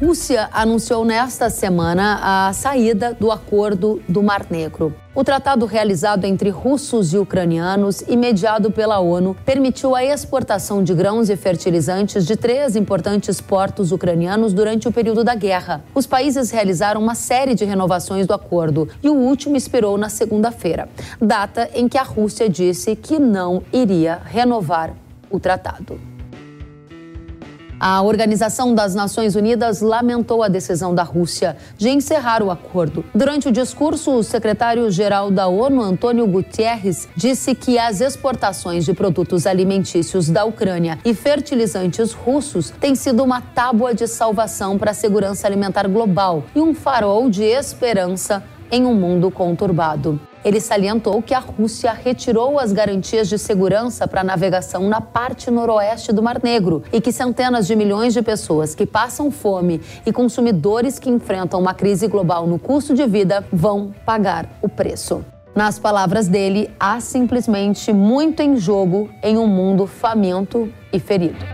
Rússia anunciou nesta semana a saída do acordo do Mar Negro. O tratado realizado entre russos e ucranianos e mediado pela ONU permitiu a exportação de grãos e fertilizantes de três importantes portos ucranianos durante o período da guerra. Os países realizaram uma série de renovações do acordo e o último expirou na segunda-feira, data em que a Rússia disse que não iria renovar o tratado. A Organização das Nações Unidas lamentou a decisão da Rússia de encerrar o acordo. Durante o discurso, o secretário-geral da ONU, Antônio Guterres, disse que as exportações de produtos alimentícios da Ucrânia e fertilizantes russos têm sido uma tábua de salvação para a segurança alimentar global e um farol de esperança em um mundo conturbado. Ele salientou que a Rússia retirou as garantias de segurança para a navegação na parte noroeste do Mar Negro e que centenas de milhões de pessoas que passam fome e consumidores que enfrentam uma crise global no custo de vida vão pagar o preço. Nas palavras dele, há simplesmente muito em jogo em um mundo faminto e ferido.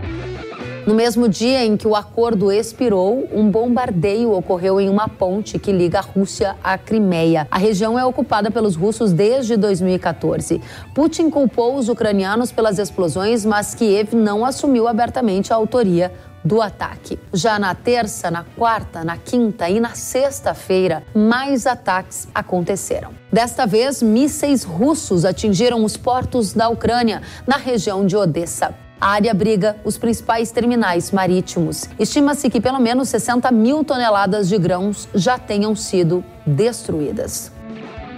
No mesmo dia em que o acordo expirou, um bombardeio ocorreu em uma ponte que liga a Rússia à Crimeia. A região é ocupada pelos russos desde 2014. Putin culpou os ucranianos pelas explosões, mas Kiev não assumiu abertamente a autoria do ataque. Já na terça, na quarta, na quinta e na sexta-feira, mais ataques aconteceram. Desta vez, mísseis russos atingiram os portos da Ucrânia, na região de Odessa. A área abriga os principais terminais marítimos. Estima-se que pelo menos 60 mil toneladas de grãos já tenham sido destruídas.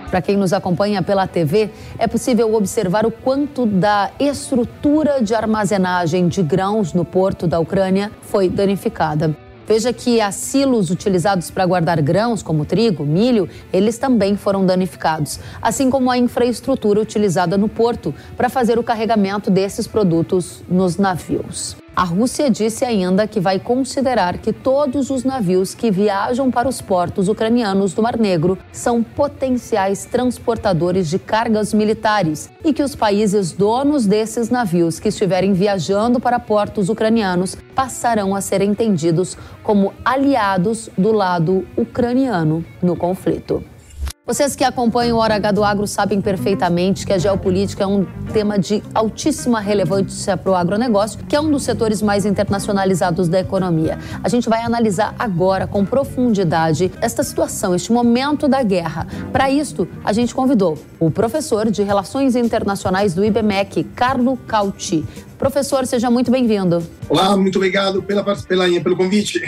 Para quem nos acompanha pela TV, é possível observar o quanto da estrutura de armazenagem de grãos no porto da Ucrânia foi danificada. Veja que as silos utilizados para guardar grãos, como trigo, milho, eles também foram danificados, assim como a infraestrutura utilizada no porto para fazer o carregamento desses produtos nos navios. A Rússia disse ainda que vai considerar que todos os navios que viajam para os portos ucranianos do Mar Negro são potenciais transportadores de cargas militares e que os países donos desses navios que estiverem viajando para portos ucranianos passarão a ser entendidos como aliados do lado ucraniano no conflito. Vocês que acompanham o Hora H do Agro sabem perfeitamente que a geopolítica é um tema de altíssima relevância para o agronegócio, que é um dos setores mais internacionalizados da economia. A gente vai analisar agora com profundidade esta situação, este momento da guerra. Para isto, a gente convidou o professor de Relações Internacionais do IBMEC, Carlo Cauti. Professor, seja muito bem-vindo. Olá, muito obrigado pela, pela, pelo convite.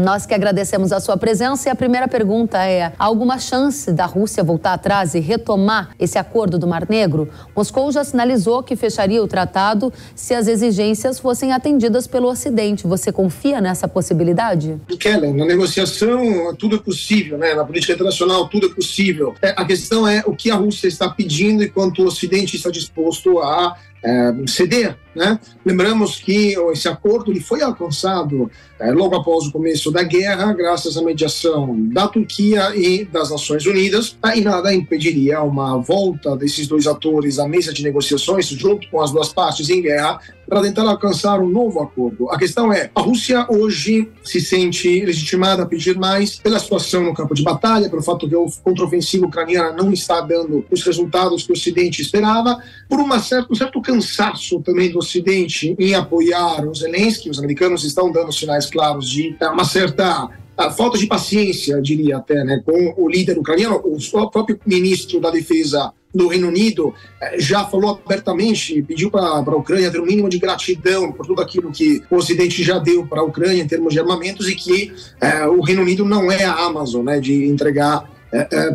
Nós que agradecemos a sua presença e a primeira pergunta é: há alguma chance da Rússia voltar atrás e retomar esse acordo do Mar Negro? Moscou já sinalizou que fecharia o tratado se as exigências fossem atendidas pelo Ocidente. Você confia nessa possibilidade? Kellen, na negociação tudo é possível, né? Na política internacional tudo é possível. É, a questão é o que a Rússia está pedindo e quanto o Ocidente está disposto a é, ceder. Né? Lembramos que esse acordo ele foi alcançado é, logo após o começo da guerra, graças à mediação da Turquia e das Nações Unidas, e nada impediria uma volta desses dois atores à mesa de negociações, junto com as duas partes em guerra, para tentar alcançar um novo acordo. A questão é: a Rússia hoje se sente legitimada a pedir mais pela situação no campo de batalha, pelo fato que a contraofensiva ucraniana não está dando os resultados que o Ocidente esperava, por uma certa, um certo cansaço também do Ocidente em apoiar o Zelensky. Os americanos estão dando sinais claros de uma certa a falta de paciência, diria até, né, com o líder ucraniano, o próprio ministro da Defesa do Reino Unido eh, já falou abertamente, pediu para a Ucrânia ter um mínimo de gratidão por tudo aquilo que o Ocidente já deu para a Ucrânia em termos de armamentos e que é, o Reino Unido não é a Amazon, né, de entregar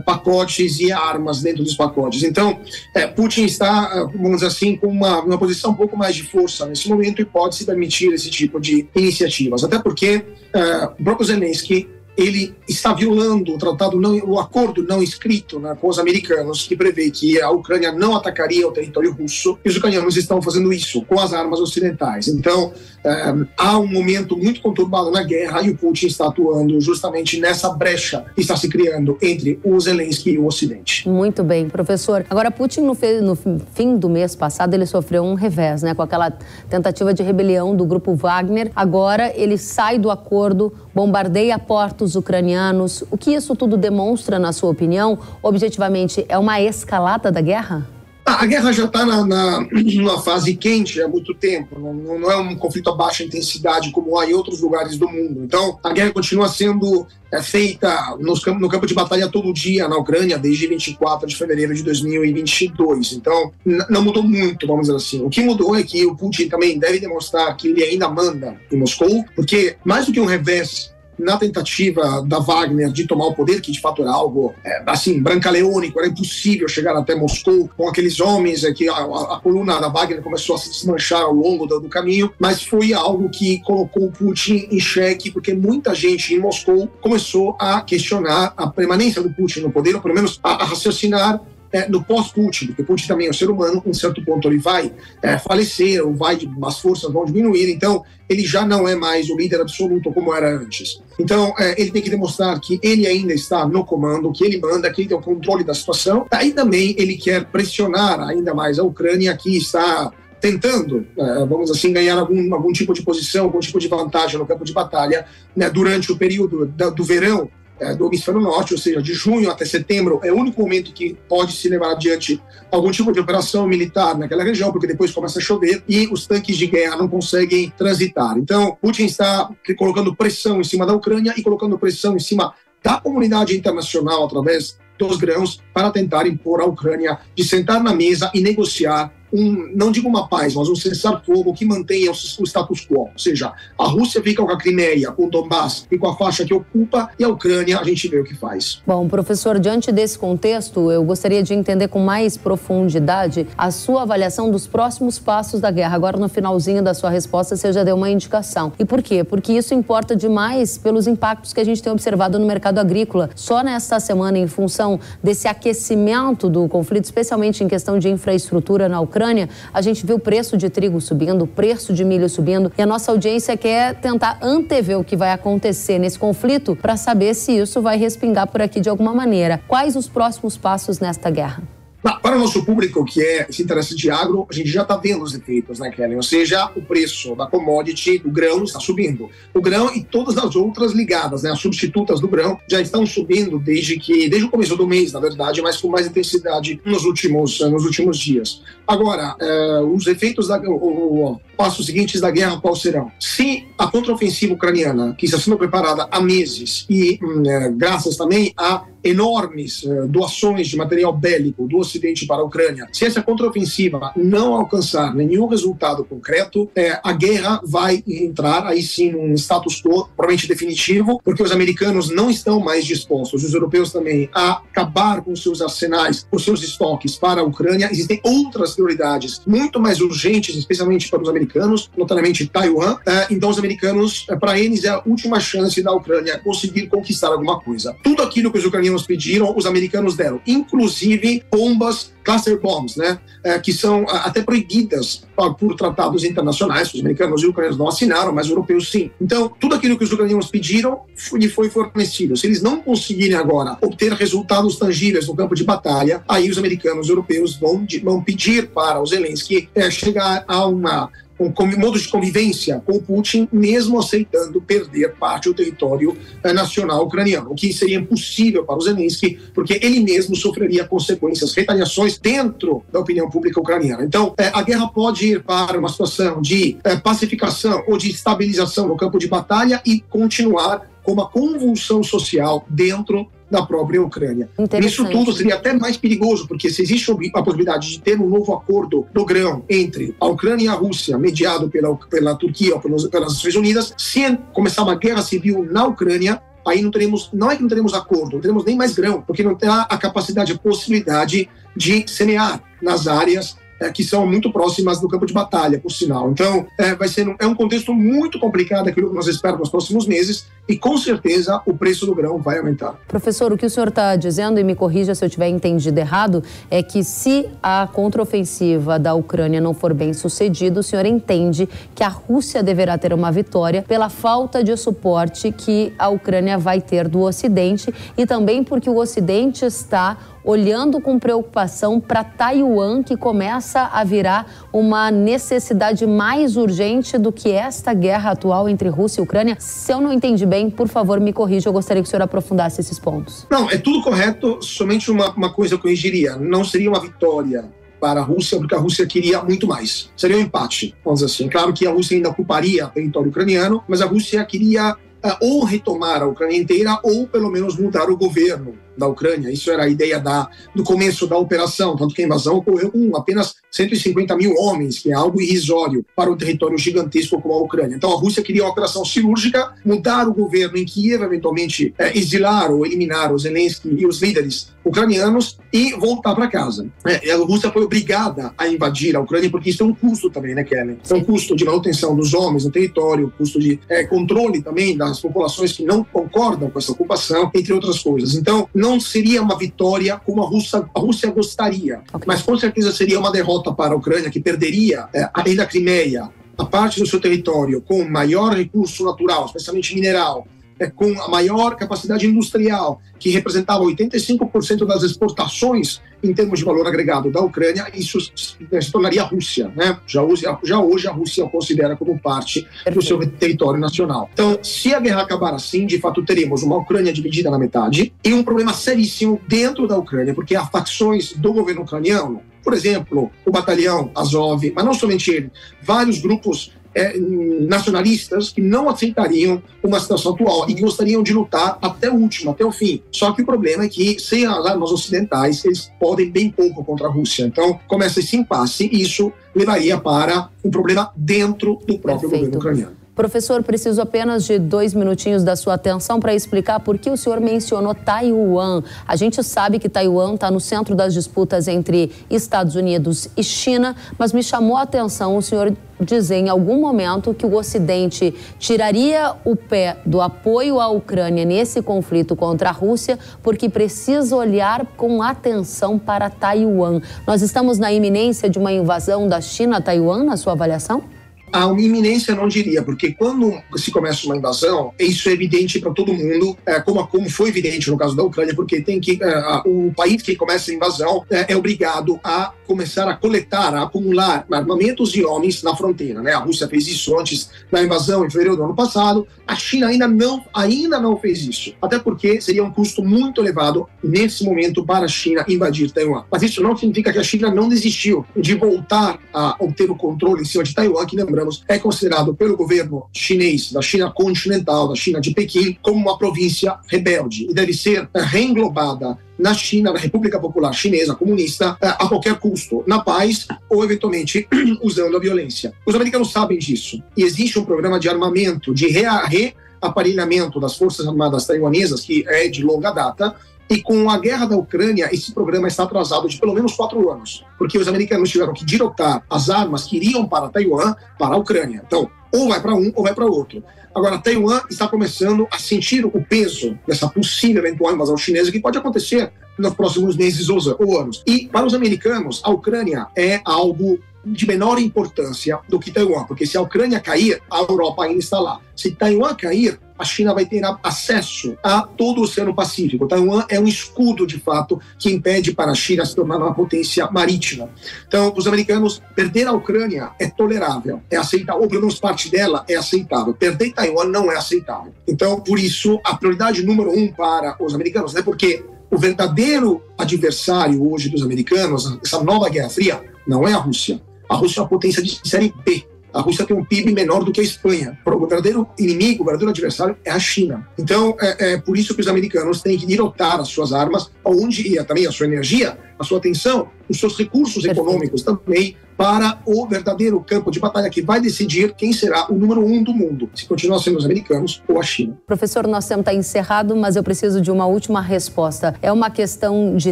pacotes e armas dentro dos pacotes. Então, é, Putin está, vamos dizer assim, com uma, uma posição um pouco mais de força nesse momento e pode se permitir esse tipo de iniciativas. Até porque é, o próprio Zelensky ele está violando o tratado, não, o acordo não escrito né, com os americanos, que prevê que a Ucrânia não atacaria o território russo, e os ucranianos estão fazendo isso com as armas ocidentais. Então, é, há um momento muito conturbado na guerra e o Putin está atuando justamente nessa brecha que está se criando entre o Zelensky e o Ocidente. Muito bem, professor. Agora, Putin, no, no fim do mês passado, ele sofreu um revés, né, com aquela tentativa de rebelião do grupo Wagner. Agora, ele sai do acordo bombardeia portos ucranianos. O que isso tudo demonstra, na sua opinião? Objetivamente, é uma escalada da guerra? A guerra já está na, na, fase quente há muito tempo, não, não, é um conflito a baixa intensidade como há em outros lugares do mundo. Então, a guerra continua sendo é, feita nos, no campo de batalha todo dia na Ucrânia desde 24 de fevereiro de 2022. Então, não mudou muito, vamos dizer assim. O que mudou é que o Putin também deve demonstrar que ele ainda manda em Moscou, porque mais do que um revés na tentativa da Wagner de tomar o poder, que de fato era algo é, assim, brancaleônico, era impossível chegar até Moscou com aqueles homens, é, que a, a, a, coluna da Wagner começou a se desmanchar ao longo do, do, caminho, mas foi algo que colocou Putin em xeque, porque muita gente em Moscou começou a questionar a permanência do Putin no poder, ou pelo menos a, a raciocinar é, no pós-Putin, porque Putin também é um ser humano, em certo ponto ele vai é, falecer, ou vai, as forças vão diminuir, então ele já não é mais o líder absoluto como era antes. Então é, ele tem que demonstrar que ele ainda está no comando, que ele manda, que ele tem o controle da situação. Aí também ele quer pressionar ainda mais a Ucrânia, que está tentando, é, vamos assim, ganhar algum, algum tipo de posição, algum tipo de vantagem no campo de batalha né, durante o período do verão do hemisfério norte, ou seja, de junho até setembro, é o único momento que pode se levar adiante algum tipo de operação militar naquela região, porque depois começa a chover e os tanques de guerra não conseguem transitar. Então, Putin está colocando pressão em cima da Ucrânia e colocando pressão em cima da comunidade internacional através dos grãos para tentar impor à Ucrânia de sentar na mesa e negociar um, não digo uma paz, mas um cessar-fogo que mantenha o, status quo. Ou seja, a Rússia fica com a Crimeia, com o Donbass e com a faixa que ocupa, e a Ucrânia a gente vê o que faz. Bom, professor, diante desse contexto, eu gostaria de entender com mais profundidade a sua avaliação dos próximos passos da guerra. Agora, no finalzinho da sua resposta, você já deu uma indicação. E por quê? Porque isso importa demais pelos impactos que a gente tem observado no mercado agrícola. Só nesta semana, em função desse aquecimento do conflito, especialmente em questão de infraestrutura na Ucrânia, Ucrânia, a gente viu o preço de trigo subindo, o preço de milho subindo, e a nossa audiência quer tentar antever o que vai acontecer nesse conflito para saber se isso vai respingar por aqui de alguma maneira. Quais os próximos passos nesta guerra? Para o nosso público que é se interessa de agro, a gente já está vendo os efeitos, né, Kelly? Ou seja, o preço da commodity do grão está subindo. O grão e todas as outras ligadas, né, as substitutas do grão, já estão subindo desde que desde o começo do mês, na verdade, mas com mais intensidade nos últimos nos últimos dias. Agora, eh, os efeitos da o, o, passos seguintes da guerra quais serão? Se a contraofensiva ucraniana, que está sendo preparada há meses e hum, eh, graças também a enormes uh, doações de material bélico do Ocidente para a Ucrânia, se essa contraofensiva não alcançar nenhum resultado concreto, é, a guerra vai entrar aí sim num status quo provavelmente definitivo, porque os americanos não estão mais dispostos, os europeus também, a acabar com seus arsenais, com seus estoques para a Ucrânia. Existem outras prioridades muito mais urgentes, especialmente para os americanos, notadamente Taiwan. É, então, os americanos, para eles, é a última chance da Ucrânia conseguir conquistar alguma coisa. Tudo aquilo que os ucranianos nos pediram, os americanos deram, inclusive bombas cluster bombs, né, é, que são até proibidas por tratados internacionais, os americanos e os ucranianos não assinaram, mas os europeus sim. Então, tudo aquilo que os ucranianos pediram lhe foi fornecido. Se eles não conseguirem agora obter resultados tangíveis no campo de batalha, aí os americanos e os europeus vão, vão pedir para os Zelensky é, chegar a uma um modo de convivência com Putin, mesmo aceitando perder parte do território eh, nacional ucraniano, o que seria impossível para o Zelensky, porque ele mesmo sofreria consequências, retaliações dentro da opinião pública ucraniana. Então, eh, a guerra pode ir para uma situação de eh, pacificação ou de estabilização no campo de batalha e continuar com uma convulsão social dentro da própria Ucrânia. Isso tudo seria até mais perigoso, porque se existe a possibilidade de ter um novo acordo do grão entre a Ucrânia e a Rússia, mediado pela, pela Turquia ou pelas, pelas Nações Unidas, se começar uma guerra civil na Ucrânia, aí não teremos, não é que não teremos acordo, não teremos nem mais grão, porque não terá a capacidade, a possibilidade de semear nas áreas é, que são muito próximas do campo de batalha, por sinal. Então, é, vai ser um, é um contexto muito complicado aquilo que nós esperamos nos próximos meses e, com certeza, o preço do grão vai aumentar. Professor, o que o senhor está dizendo, e me corrija se eu tiver entendido errado, é que se a contraofensiva da Ucrânia não for bem sucedida, o senhor entende que a Rússia deverá ter uma vitória pela falta de suporte que a Ucrânia vai ter do Ocidente e também porque o Ocidente está olhando com preocupação para Taiwan, que começa começa a virar uma necessidade mais urgente do que esta guerra atual entre Rússia e Ucrânia? Se eu não entendi bem, por favor, me corrija. Eu gostaria que o senhor aprofundasse esses pontos. Não, é tudo correto. Somente uma, uma coisa eu corrigiria. Não seria uma vitória para a Rússia, porque a Rússia queria muito mais. Seria um empate, vamos dizer assim. Claro que a Rússia ainda ocuparia território ucraniano, mas a Rússia queria uh, ou retomar a Ucrânia inteira ou pelo menos mudar o governo da Ucrânia. Isso era a ideia da, do começo da operação, tanto que a invasão ocorreu com apenas 150 mil homens, que é algo irrisório para um território gigantesco como a Ucrânia. Então a Rússia queria uma operação cirúrgica, mudar o governo em Kiev, eventualmente é, exilar ou eliminar os Zelensky e os líderes ucranianos e voltar para casa. É, a Rússia foi obrigada a invadir a Ucrânia porque isso é um custo também, né, Kellen? É um custo de manutenção dos homens no território, custo de é, controle também das populações que não concordam com essa ocupação, entre outras coisas. Então, não seria uma vitória como a Rússia, a Rússia gostaria, okay. mas com certeza seria uma derrota para a Ucrânia, que perderia é, além da Crimeia, a parte do seu território com maior recurso natural, especialmente mineral, com a maior capacidade industrial, que representava 85% das exportações em termos de valor agregado da Ucrânia, isso se tornaria a Rússia. Né? Já, hoje, já hoje a Rússia considera como parte do seu território nacional. Então, se a guerra acabar assim, de fato teremos uma Ucrânia dividida na metade e um problema seríssimo dentro da Ucrânia, porque há facções do governo ucraniano, por exemplo, o batalhão Azov, mas não somente ele, vários grupos é, nacionalistas que não aceitariam uma situação atual e que gostariam de lutar até o último, até o fim. Só que o problema é que, sem as armas ocidentais, eles podem bem pouco contra a Rússia. Então, começa esse impasse e isso levaria para um problema dentro do próprio Perfeito. governo ucraniano. Professor, preciso apenas de dois minutinhos da sua atenção para explicar por que o senhor mencionou Taiwan. A gente sabe que Taiwan está no centro das disputas entre Estados Unidos e China, mas me chamou a atenção o senhor dizer em algum momento que o Ocidente tiraria o pé do apoio à Ucrânia nesse conflito contra a Rússia, porque precisa olhar com atenção para Taiwan. Nós estamos na iminência de uma invasão da China a Taiwan, na sua avaliação? A iminência não diria, porque quando se começa uma invasão, isso é evidente para todo mundo, é, como, como foi evidente no caso da Ucrânia, porque tem que é, o país que começa a invasão é, é, obrigado a começar a coletar, a acumular armamentos e homens na fronteira. Né? A Rússia fez isso antes da invasão em fevereiro do ano passado. A China ainda não, ainda não fez isso, até porque seria um custo muito elevado nesse momento para a China invadir Taiwan. Mas isso não significa que a China não desistiu de voltar a obter o controle em cima de Taiwan, que lembramos é considerado pelo governo chinês, da China continental, da China de Pequim, como uma província rebelde e deve ser reenglobada na China, na República Popular Chinesa Comunista, eh, a qualquer custo, na paz ou eventualmente usando a violência. Os americanos sabem disso e existe um programa de armamento, de reaparelhamento das Forças Armadas taiwanesas, que é de longa data, e com a guerra da Ucrânia, esse programa está atrasado de pelo menos quatro anos, porque os americanos tiveram que direcionar as armas que iriam para Taiwan para a Ucrânia. Então, ou vai para um ou vai para outro. Agora, Taiwan está começando a sentir o peso dessa possível eventual invasão chinesa que pode acontecer nos próximos meses ou anos. E para os americanos, a Ucrânia é algo de menor importância do que Taiwan, porque se a Ucrânia cair, a Europa ainda está lá. Se Taiwan cair, a China vai ter acesso a todo o Oceano Pacífico. Taiwan é um escudo, de fato, que impede para a China se tornar uma potência marítima. Então, os americanos, perder a Ucrânia é tolerável, é aceitável, ou pelo menos parte dela é aceitável. Perder Taiwan não é aceitável. Então, por isso, a prioridade número um para os americanos, né, porque o verdadeiro adversário hoje dos americanos, essa nova Guerra Fria, não é a Rússia a Rússia é uma potência de série B. A Rússia tem um PIB menor do que a Espanha. O verdadeiro inimigo, o verdadeiro adversário é a China. Então, é, é por isso que os americanos têm que dirotar as suas armas, onde ia também a sua energia, a sua atenção, os seus recursos Perfeito. econômicos também para o verdadeiro campo de batalha que vai decidir quem será o número um do mundo, se continuar sendo os americanos ou a China. Professor, nosso tempo está encerrado, mas eu preciso de uma última resposta. É uma questão de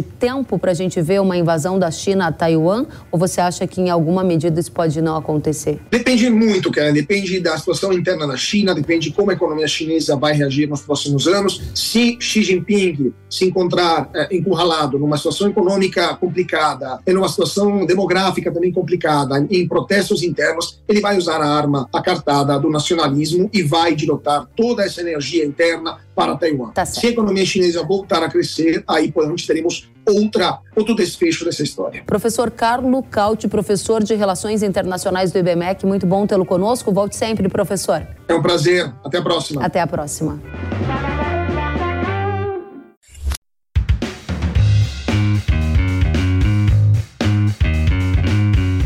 tempo para a gente ver uma invasão da China a Taiwan? Ou você acha que em alguma medida isso pode não acontecer? Depende muito, cara. Depende da situação interna na China, depende de como a economia chinesa vai reagir nos próximos anos. Se Xi Jinping se encontrar é, encurralado numa situação econômica econômica complicada, em uma situação demográfica também complicada, em protestos internos, ele vai usar a arma, a cartada do nacionalismo e vai dirotar toda essa energia interna para Taiwan. Tá Se a economia chinesa voltar a crescer, aí provavelmente teremos outra, outro desfecho dessa história. Professor Carlo Cauti, professor de Relações Internacionais do IBMEC, muito bom tê-lo conosco. Volte sempre, professor. É um prazer. Até a próxima. Até a próxima.